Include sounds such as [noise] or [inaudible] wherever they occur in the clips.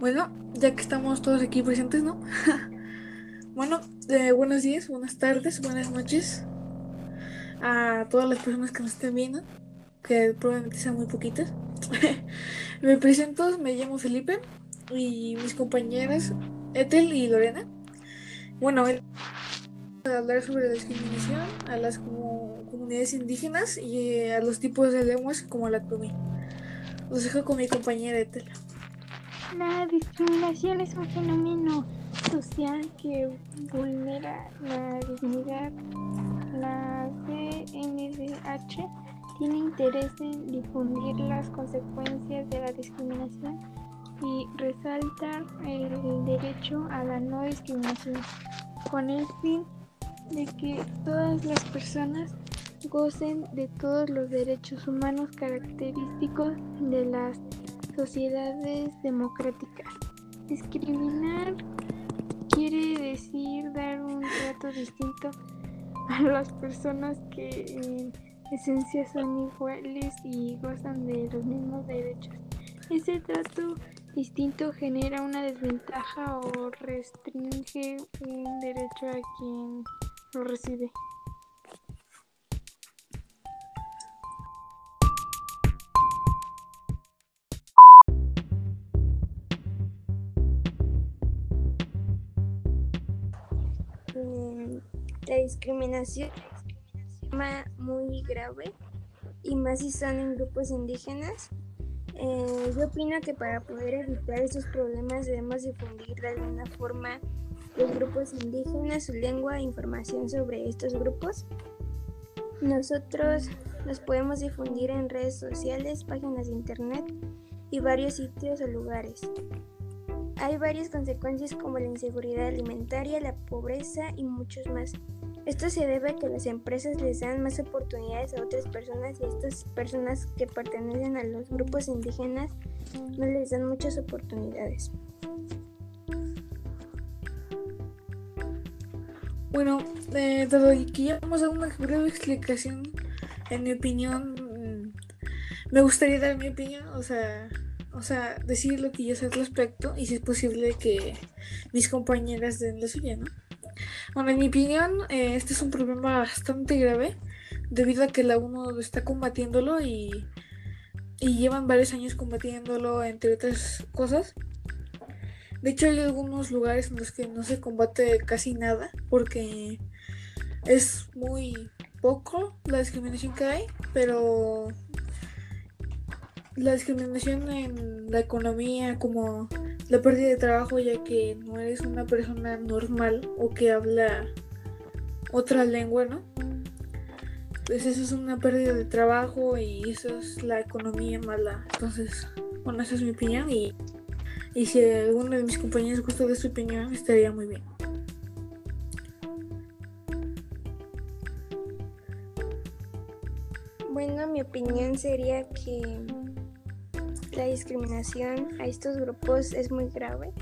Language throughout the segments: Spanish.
Bueno, ya que estamos todos aquí presentes, ¿no? [laughs] bueno, eh, buenos días, buenas tardes, buenas noches a todas las personas que nos estén viendo, que probablemente sean muy poquitas. [laughs] me presento, me llamo Felipe y mis compañeras Ethel y Lorena. Bueno, a hablar sobre la discriminación a las comunidades indígenas y a los tipos de lenguas como la tuve. Los dejo con mi compañera Ethel. La discriminación es un fenómeno social que vulnera la dignidad. La CNDH tiene interés en difundir las consecuencias de la discriminación y resaltar el derecho a la no discriminación con el fin de que todas las personas gocen de todos los derechos humanos característicos de las sociedades democráticas. Discriminar quiere decir dar un trato distinto a las personas que en esencia son iguales y gozan de los mismos derechos. Ese trato distinto genera una desventaja o restringe un derecho a quien lo recibe. La discriminación es muy grave y más si son en grupos indígenas. Eh, yo opino que para poder evitar estos problemas debemos difundir de alguna forma los grupos indígenas, su lengua e información sobre estos grupos. Nosotros los podemos difundir en redes sociales, páginas de internet y varios sitios o lugares. Hay varias consecuencias como la inseguridad alimentaria, la pobreza y muchos más. Esto se debe a que las empresas les dan más oportunidades a otras personas y estas personas que pertenecen a los grupos indígenas no les dan muchas oportunidades. Bueno, eh, dado que ya vamos a una breve explicación, en mi opinión, me gustaría dar mi opinión, o sea, o sea, decir lo que yo sé al respecto y si es posible que mis compañeras den la suya, ¿no? Bueno, en mi opinión, eh, este es un problema bastante grave debido a que la UNO está combatiéndolo y, y llevan varios años combatiéndolo, entre otras cosas. De hecho, hay algunos lugares en los que no se combate casi nada porque es muy poco la discriminación que hay, pero la discriminación en la economía, como la pérdida de trabajo, ya que no eres una persona normal o que habla otra lengua, ¿no? Pues eso es una pérdida de trabajo y eso es la economía mala. Entonces, bueno, esa es mi opinión y, y si alguno de mis compañeros gusta de su opinión, estaría muy bien. Bueno, mi opinión sería que la discriminación a estos grupos es muy grave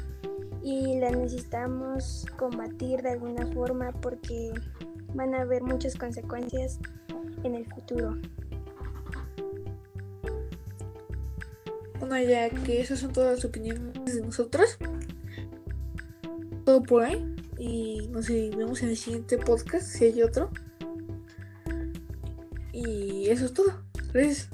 y la necesitamos combatir de alguna forma porque van a haber muchas consecuencias en el futuro. Bueno, ya que esas son todas las opiniones de nosotros, todo por ahí y nos vemos en el siguiente podcast si hay otro. Y eso es todo. Gracias.